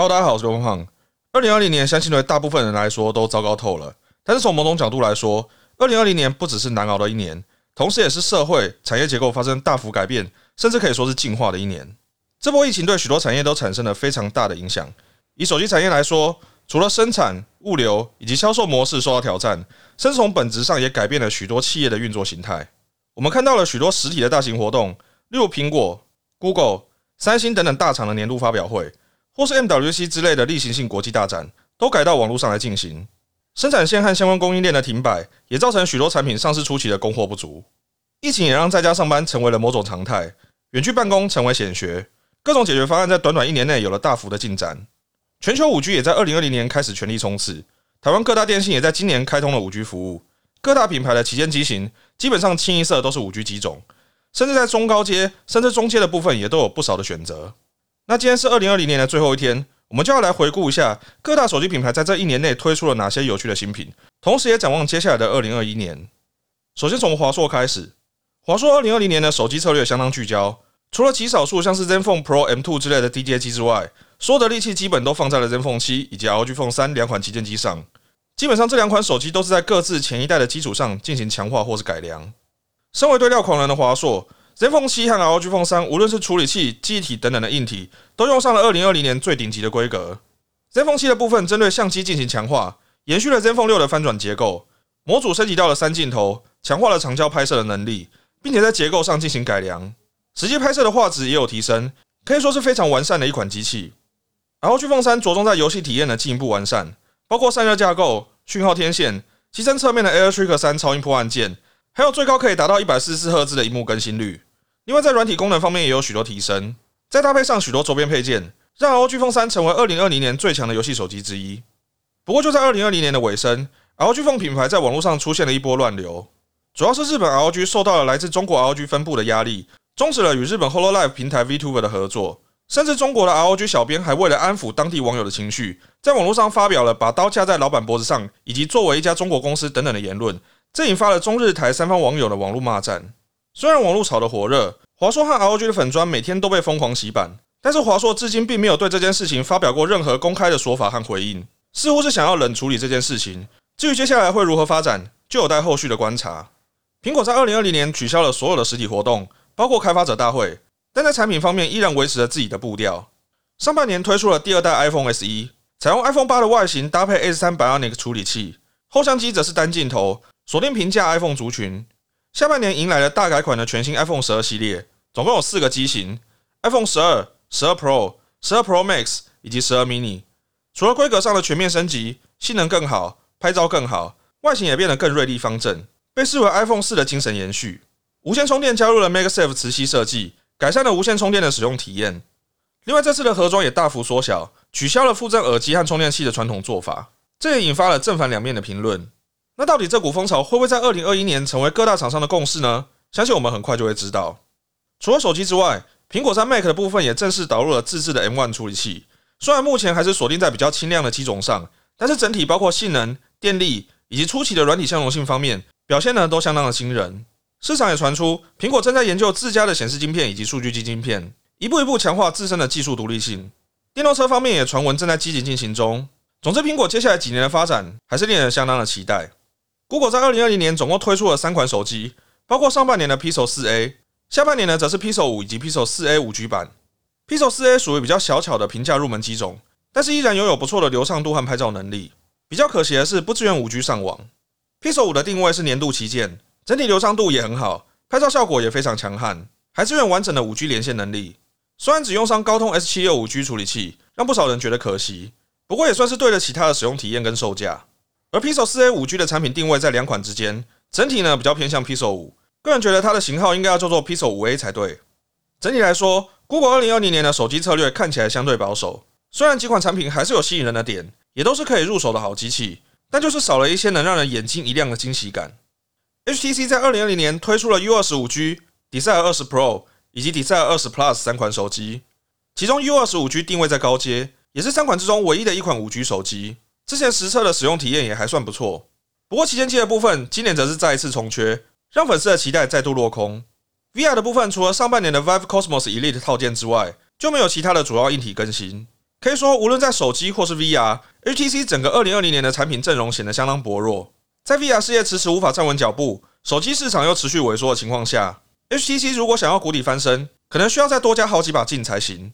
Hello，大家好，我是刘胖。二零二零年，相信对大部分人来说都糟糕透了。但是从某种角度来说，二零二零年不只是难熬的一年，同时也是社会产业结构发生大幅改变，甚至可以说是进化的一年。这波疫情对许多产业都产生了非常大的影响。以手机产业来说，除了生产、物流以及销售模式受到挑战，甚至从本质上也改变了许多企业的运作形态。我们看到了许多实体的大型活动，例如苹果、Google、三星等等大厂的年度发表会。或是 MWC 之类的例行性国际大展，都改到网络上来进行。生产线和相关供应链的停摆，也造成许多产品上市初期的供货不足。疫情也让在家上班成为了某种常态，远距办公成为显学。各种解决方案在短短一年内有了大幅的进展。全球五 G 也在二零二零年开始全力冲刺。台湾各大电信也在今年开通了五 G 服务。各大品牌的旗舰机型基本上清一色都是五 G 机种，甚至在中高阶甚至中阶的部分也都有不少的选择。那今天是二零二零年的最后一天，我们就要来回顾一下各大手机品牌在这一年内推出了哪些有趣的新品，同时也展望接下来的二零二一年。首先从华硕开始，华硕二零二零年的手机策略相当聚焦，除了极少数像是 ZenFone Pro M2 之类的低阶机之外，所有的力气基本都放在了 ZenFone 七以及 LG Phone 三两款旗舰机上。基本上这两款手机都是在各自前一代的基础上进行强化或是改良。身为对料狂人的华硕。ZenFone 七和 ROG Phone 三，无论是处理器、记忆体等等的硬体，都用上了二零二零年最顶级的规格。ZenFone 七的部分针对相机进行强化，延续了 ZenFone 六的翻转结构，模组升级到了三镜头，强化了长焦拍摄的能力，并且在结构上进行改良，实际拍摄的画质也有提升，可以说是非常完善的一款机器。ROG Phone 三着重在游戏体验的进一步完善，包括散热架构、讯号天线、机身侧面的 AirTrack 三超音波按键，还有最高可以达到一百四十四赫兹的荧幕更新率。另外，在软体功能方面也有许多提升，再搭配上许多周边配件，让 ROG Phone 三成为二零二零年最强的游戏手机之一。不过，就在二零二零年的尾声，ROG Phone 品牌在网络上出现了一波乱流，主要是日本 ROG 受到了来自中国 ROG 分部的压力，终止了与日本 Hololive 平台 Vtuber 的合作，甚至中国的 ROG 小编还为了安抚当地网友的情绪，在网络上发表了把刀架在老板脖子上，以及作为一家中国公司等等的言论，这引发了中日台三方网友的网络骂战。虽然网络炒得火热，华硕和 ROG 的粉砖每天都被疯狂洗版，但是华硕至今并没有对这件事情发表过任何公开的说法和回应，似乎是想要冷处理这件事情。至于接下来会如何发展，就有待后续的观察。苹果在二零二零年取消了所有的实体活动，包括开发者大会，但在产品方面依然维持了自己的步调。上半年推出了第二代 iPhone SE，采用 iPhone 八的外形搭配 S 三 Bionic 处理器，后相机则是单镜头，锁定平价 iPhone 族群。下半年迎来了大改款的全新 iPhone 十二系列，总共有四个机型：iPhone 十二、十二 Pro、十二 Pro Max 以及十二 mini。除了规格上的全面升级，性能更好，拍照更好，外形也变得更锐利方正，被视为 iPhone 四的精神延续。无线充电加入了 MagSafe 磁吸设计，改善了无线充电的使用体验。另外，这次的盒装也大幅缩小，取消了附赠耳机和充电器的传统做法，这也引发了正反两面的评论。那到底这股风潮会不会在二零二一年成为各大厂商的共识呢？相信我们很快就会知道。除了手机之外，苹果在 Mac 的部分也正式导入了自制的 M1 处理器。虽然目前还是锁定在比较轻量的机种上，但是整体包括性能、电力以及初期的软体相容性方面，表现呢都相当的惊人。市场也传出，苹果正在研究自家的显示晶片以及数据机晶片，一步一步强化自身的技术独立性。电动车方面也传闻正在积极进行中。总之，苹果接下来几年的发展还是令人相当的期待。Google 在二零二零年总共推出了三款手机，包括上半年的 Pixel 四 A，下半年呢则是 Pixel 五以及 Pixel 四 A 五 G 版。Pixel 四 A 属于比较小巧的平价入门机种，但是依然拥有不错的流畅度和拍照能力。比较可惜的是不支援五 G 上网。Pixel 五的定位是年度旗舰，整体流畅度也很好，拍照效果也非常强悍，还支援完整的五 G 连线能力。虽然只用上高通 S 七六五 G 处理器，让不少人觉得可惜，不过也算是对得起它的使用体验跟售价。而 Pixel 四 A 五 G 的产品定位在两款之间，整体呢比较偏向 Pixel 五。个人觉得它的型号应该要叫做 Pixel 五 A 才对。整体来说，Google 二零二零年的手机策略看起来相对保守。虽然几款产品还是有吸引人的点，也都是可以入手的好机器，但就是少了一些能让人眼睛一亮的惊喜感。HTC 在二零二零年推出了 U 二十五 G、Desire 二十 Pro 以及 Desire 二十 Plus 三款手机，其中 U 二十五 G 定位在高阶，也是三款之中唯一的一款五 G 手机。之前实测的使用体验也还算不错，不过旗舰机的部分今年则是再一次重缺，让粉丝的期待再度落空。VR 的部分除了上半年的 Vive Cosmos Elite 套件之外，就没有其他的主要硬体更新。可以说，无论在手机或是 VR，HTC 整个2020年的产品阵容显得相当薄弱。在 VR 事业迟迟无法站稳脚步，手机市场又持续萎缩的情况下，HTC 如果想要谷底翻身，可能需要再多加好几把劲才行。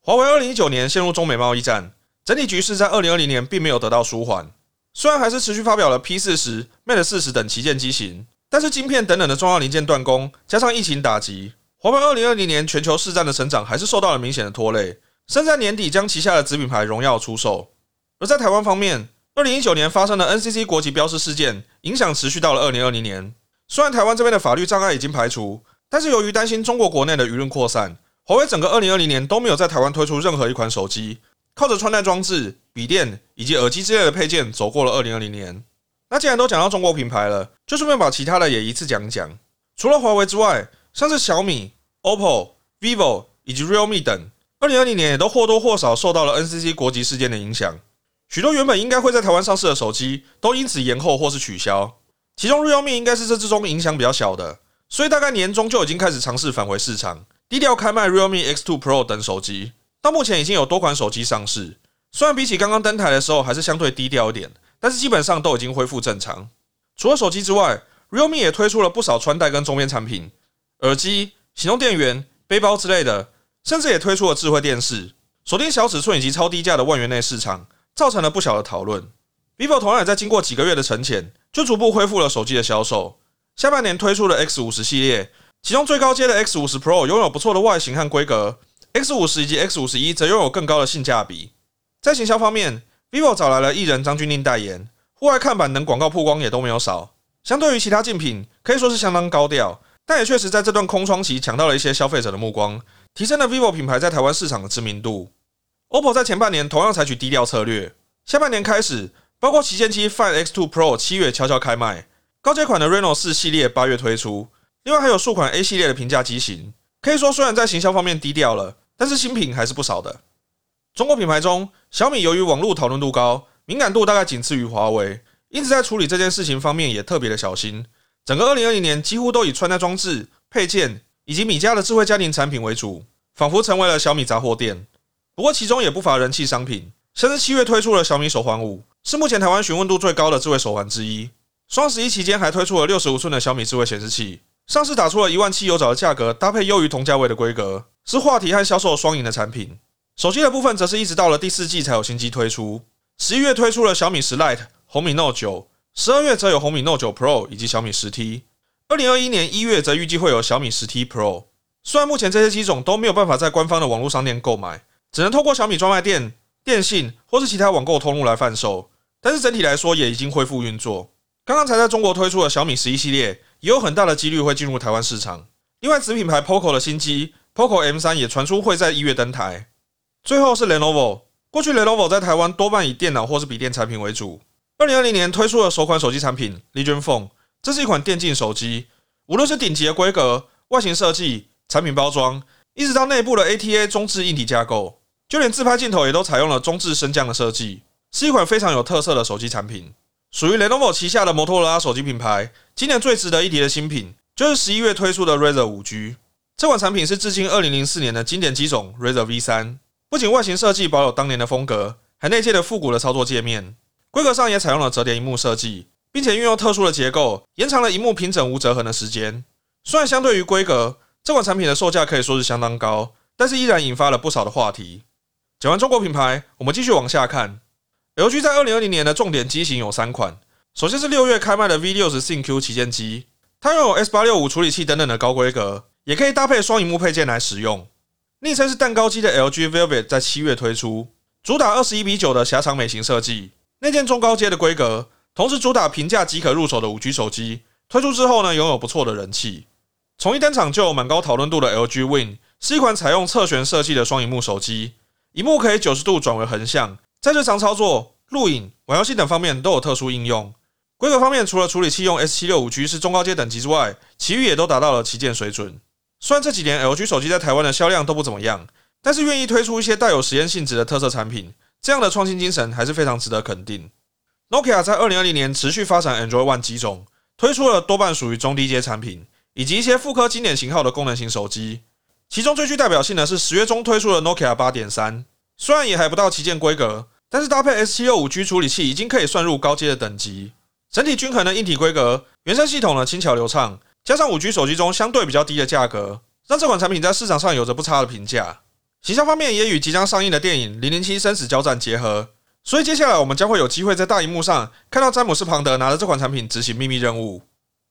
华为2019年陷入中美贸易战，整体局势在2020年并没有得到舒缓。虽然还是持续发表了 P40、Mate 40等旗舰机型，但是晶片等等的重要零件断供，加上疫情打击，华为2020年全球市占的成长还是受到了明显的拖累。甚至在年底将旗下的子品牌荣耀出售。而在台湾方面，二零一九年发生的 NCC 国籍标识事件，影响持续到了二零二零年。虽然台湾这边的法律障碍已经排除，但是由于担心中国国内的舆论扩散，华为整个二零二零年都没有在台湾推出任何一款手机，靠着穿戴装置、笔电以及耳机之类的配件走过了二零二零年。那既然都讲到中国品牌了，就顺便把其他的也一次讲讲。除了华为之外，像是小米、OPPO、vivo 以及 Realme 等。二零二零年也都或多或少受到了 NCC 国籍事件的影响，许多原本应该会在台湾上市的手机都因此延后或是取消。其中 Realme 应该是这之中影响比较小的，所以大概年中就已经开始尝试返回市场，低调开卖 Realme X2 Pro 等手机。到目前已经有多款手机上市，虽然比起刚刚登台的时候还是相对低调一点，但是基本上都已经恢复正常。除了手机之外，Realme 也推出了不少穿戴跟周边产品，耳机、行动电源、背包之类的。甚至也推出了智慧电视，锁定小尺寸以及超低价的万元内市场，造成了不小的讨论。vivo 同样也在经过几个月的沉潜，就逐步恢复了手机的销售。下半年推出了 X 五十系列，其中最高阶的 X 五十 Pro 拥有不错的外形和规格，X 五十以及 X 五十一则拥有更高的性价比。在行销方面，vivo 找来了艺人张钧甯代言，户外看板等广告曝光也都没有少。相对于其他竞品，可以说是相当高调，但也确实在这段空窗期抢到了一些消费者的目光。提升了 vivo 品牌在台湾市场的知名度。OPPO 在前半年同样采取低调策略，下半年开始，包括旗舰机 Find X2 Pro 七月悄悄开卖，高阶款的 Reno 四系列八月推出，另外还有数款 A 系列的平价机型。可以说，虽然在行销方面低调了，但是新品还是不少的。中国品牌中，小米由于网络讨论度高，敏感度大概仅次于华为，因此在处理这件事情方面也特别的小心。整个2020年几乎都以穿戴装置配件。以及米家的智慧家庭产品为主，仿佛成为了小米杂货店。不过其中也不乏人气商品，甚至七月推出了小米手环五，是目前台湾询问度最高的智慧手环之一。双十一期间还推出了六十五寸的小米智慧显示器，上市打出了一万七油找的价格，搭配优于同价位的规格，是话题和销售双赢的产品。手机的部分则是一直到了第四季才有新机推出，十一月推出了小米十 Lite、红米 Note 九，十二月则有红米 Note 九 Pro 以及小米十 T。二零二一年一月则预计会有小米十 T Pro，虽然目前这些机种都没有办法在官方的网络商店购买，只能透过小米专卖店、电信或是其他网购通路来贩售，但是整体来说也已经恢复运作。刚刚才在中国推出的小米十一系列，也有很大的几率会进入台湾市场。另外，子品牌 Poco 的新机 Poco M 三也传出会在一月登台。最后是 Lenovo，过去 Lenovo 在台湾多半以电脑或是笔电产品为主。二零二零年推出了首款手机产品 Legion Phone。这是一款电竞手机，无论是顶级的规格、外形设计、产品包装，一直到内部的 ATA 中置硬体架构，就连自拍镜头也都采用了中置升降的设计，是一款非常有特色的手机产品。属于 Lenovo 旗下的摩托罗拉手机品牌，今年最值得一提的新品，就是十一月推出的 Razer 五 G。这款产品是至今二零零四年的经典机种 Razer V 三，不仅外形设计保有当年的风格，还内建了复古的操作界面，规格上也采用了折叠荧幕设计。并且运用特殊的结构，延长了荧幕平整无折痕的时间。虽然相对于规格，这款产品的售价可以说是相当高，但是依然引发了不少的话题。讲完中国品牌，我们继续往下看。LG 在二零二零年的重点机型有三款，首先是六月开卖的 V 六十 ThinQ 旗舰机，它拥有 S 八六五处理器等等的高规格，也可以搭配双荧幕配件来使用。昵称是蛋糕机的 LG Velvet 在七月推出，主打二十一比九的狭长美型设计，内建中高阶的规格。同时主打平价即可入手的五 G 手机推出之后呢，拥有不错的人气。从一登场就有蛮高讨论度的 LG Win 是一款采用侧旋设计的双荧幕手机，荧幕可以九十度转为横向，在日常操作、录影、玩游戏等方面都有特殊应用。规格方面，除了处理器用 S 七六五 G 是中高阶等级之外，其余也都达到了旗舰水准。虽然这几年 LG 手机在台湾的销量都不怎么样，但是愿意推出一些带有实验性质的特色产品，这样的创新精神还是非常值得肯定。Nokia 在二零二零年持续发展 Android One 机种，推出了多半属于中低阶产品，以及一些复刻经典型号的功能型手机。其中最具代表性的是十月中推出的 Nokia 八点三，虽然也还不到旗舰规格，但是搭配 S 七六五 G 处理器已经可以算入高阶的等级。整体均衡的硬体规格，原生系统呢轻巧流畅，加上五 G 手机中相对比较低的价格，让这款产品在市场上有着不差的评价。形象方面也与即将上映的电影《零零七生死交战》结合，所以接下来我们将会有机会在大荧幕上看到詹姆斯庞德拿着这款产品执行秘密任务。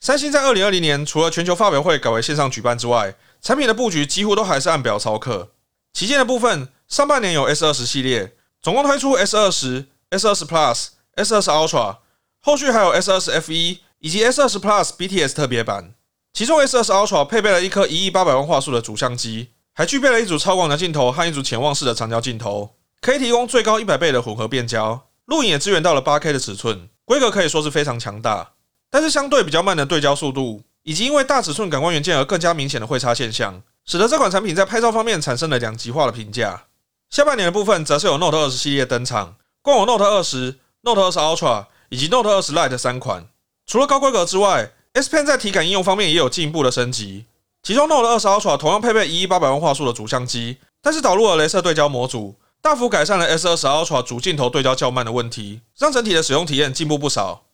三星在二零二零年除了全球发表会改为线上举办之外，产品的布局几乎都还是按表操课。旗舰的部分，上半年有 S 二十系列，总共推出 S 二十、S 二十 Plus、S 二十 Ultra，后续还有 S 二十 F 一以及 S 二十 Plus BTS 特别版。其中 S 二十 Ultra 配备了一颗一亿八百万画素的主相机。还具备了一组超广角镜头和一组潜望式的长焦镜头，可以提供最高一百倍的混合变焦，录影也支援到了八 K 的尺寸，规格可以说是非常强大。但是相对比较慢的对焦速度，以及因为大尺寸感光元件而更加明显的会差现象，使得这款产品在拍照方面产生了两极化的评价。下半年的部分则是有 Note 二十系列登场，共有 Note 二十、Note 二十 Ultra 以及 Note 二十 Lite 三款。除了高规格之外，S Pen 在体感应用方面也有进一步的升级。其中 Note 二十 Ultra 同样配备一亿八百万画素的主相机，但是导入了镭射对焦模组，大幅改善了 S 二十 Ultra 主镜头对焦较慢的问题，让整体的使用体验进步不少。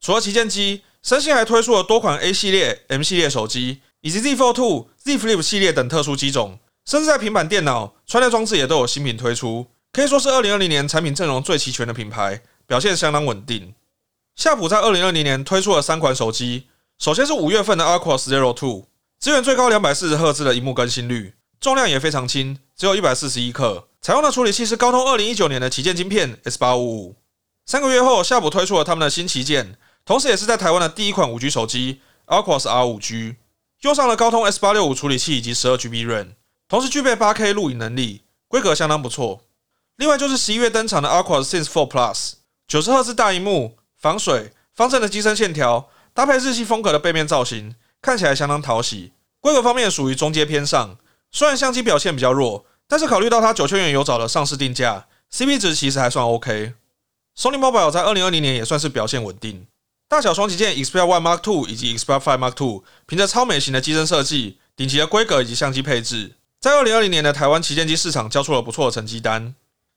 除了旗舰机，三星还推出了多款 A 系列、M 系列手机，以及 Z Fold Two、Z Flip 系列等特殊机种，甚至在平板电脑、穿戴装置也都有新品推出，可以说是二零二零年产品阵容最齐全的品牌，表现相当稳定。夏普在二零二零年推出了三款手机，首先是五月份的 Aqua Zero Two。支援最高两百四十赫兹的荧幕更新率，重量也非常轻，只有一百四十一克。采用的处理器是高通二零一九年的旗舰晶片 S 八五五。三个月后，夏普推出了他们的新旗舰，同时也是在台湾的第一款五 G 手机 Aquos R 五 G，用上了高通 S 八六五处理器以及十二 GB RAM，同时具备八 K 录影能力，规格相当不错。另外就是十一月登场的 Aquos Sense Four Plus，九十赫兹大荧幕，防水，方正的机身线条，搭配日系风格的背面造型。看起来相当讨喜，规格方面属于中阶偏上。虽然相机表现比较弱，但是考虑到它九千元有找的上市定价，CP 值其实还算 OK。Sony Mobile 在二零二零年也算是表现稳定。大小双旗舰 Xperia One Mark Two 以及 Xperia Five Mark Two，凭着超美型的机身设计、顶级的规格以及相机配置，在二零二零年的台湾旗舰机市场交出了不错的成绩单。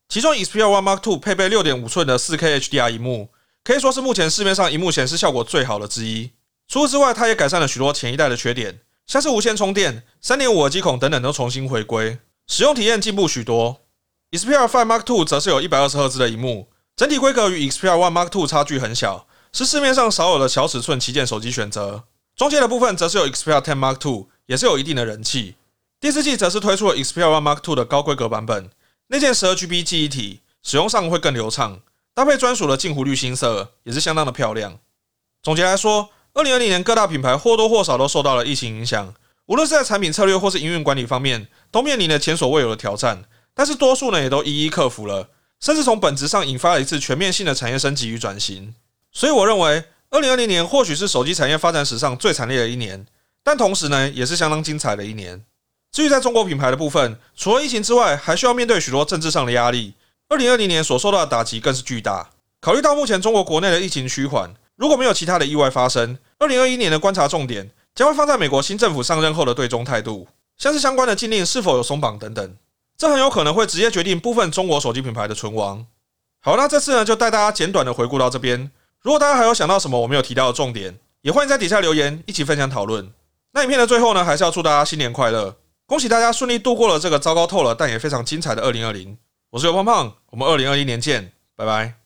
其中 Xperia One Mark Two 配备六点五寸的四 K HDR 荧幕，可以说是目前市面上荧幕显示效果最好的之一。除此之外，它也改善了许多前一代的缺点，像是无线充电、三点五耳机孔等等都重新回归，使用体验进步许多。Xperia Five Mark Two 则是有一百二十赫兹的屏幕，整体规格与 Xperia One Mark Two 差距很小，是市面上少有的小尺寸旗舰手机选择。中间的部分则是有 Xperia Ten Mark Two，也是有一定的人气。第四季则是推出了 Xperia One Mark Two 的高规格版本，内建十二 GB 记忆体，使用上会更流畅，搭配专属的镜湖绿新色，也是相当的漂亮。总结来说。二零二零年，各大品牌或多或少都受到了疫情影响，无论是在产品策略或是营运管理方面，都面临了前所未有的挑战。但是多数呢，也都一一克服了，甚至从本质上引发了一次全面性的产业升级与转型。所以，我认为二零二零年或许是手机产业发展史上最惨烈的一年，但同时呢，也是相当精彩的一年。至于在中国品牌的部分，除了疫情之外，还需要面对许多政治上的压力。二零二零年所受到的打击更是巨大。考虑到目前中国国内的疫情趋缓。如果没有其他的意外发生，二零二一年的观察重点将会放在美国新政府上任后的对中态度，像是相关的禁令是否有松绑等等，这很有可能会直接决定部分中国手机品牌的存亡。好，那这次呢就带大家简短的回顾到这边。如果大家还有想到什么我没有提到的重点，也欢迎在底下留言一起分享讨论。那影片的最后呢，还是要祝大家新年快乐，恭喜大家顺利度过了这个糟糕透了但也非常精彩的二零二零。我是刘胖胖，我们二零二一年见，拜拜。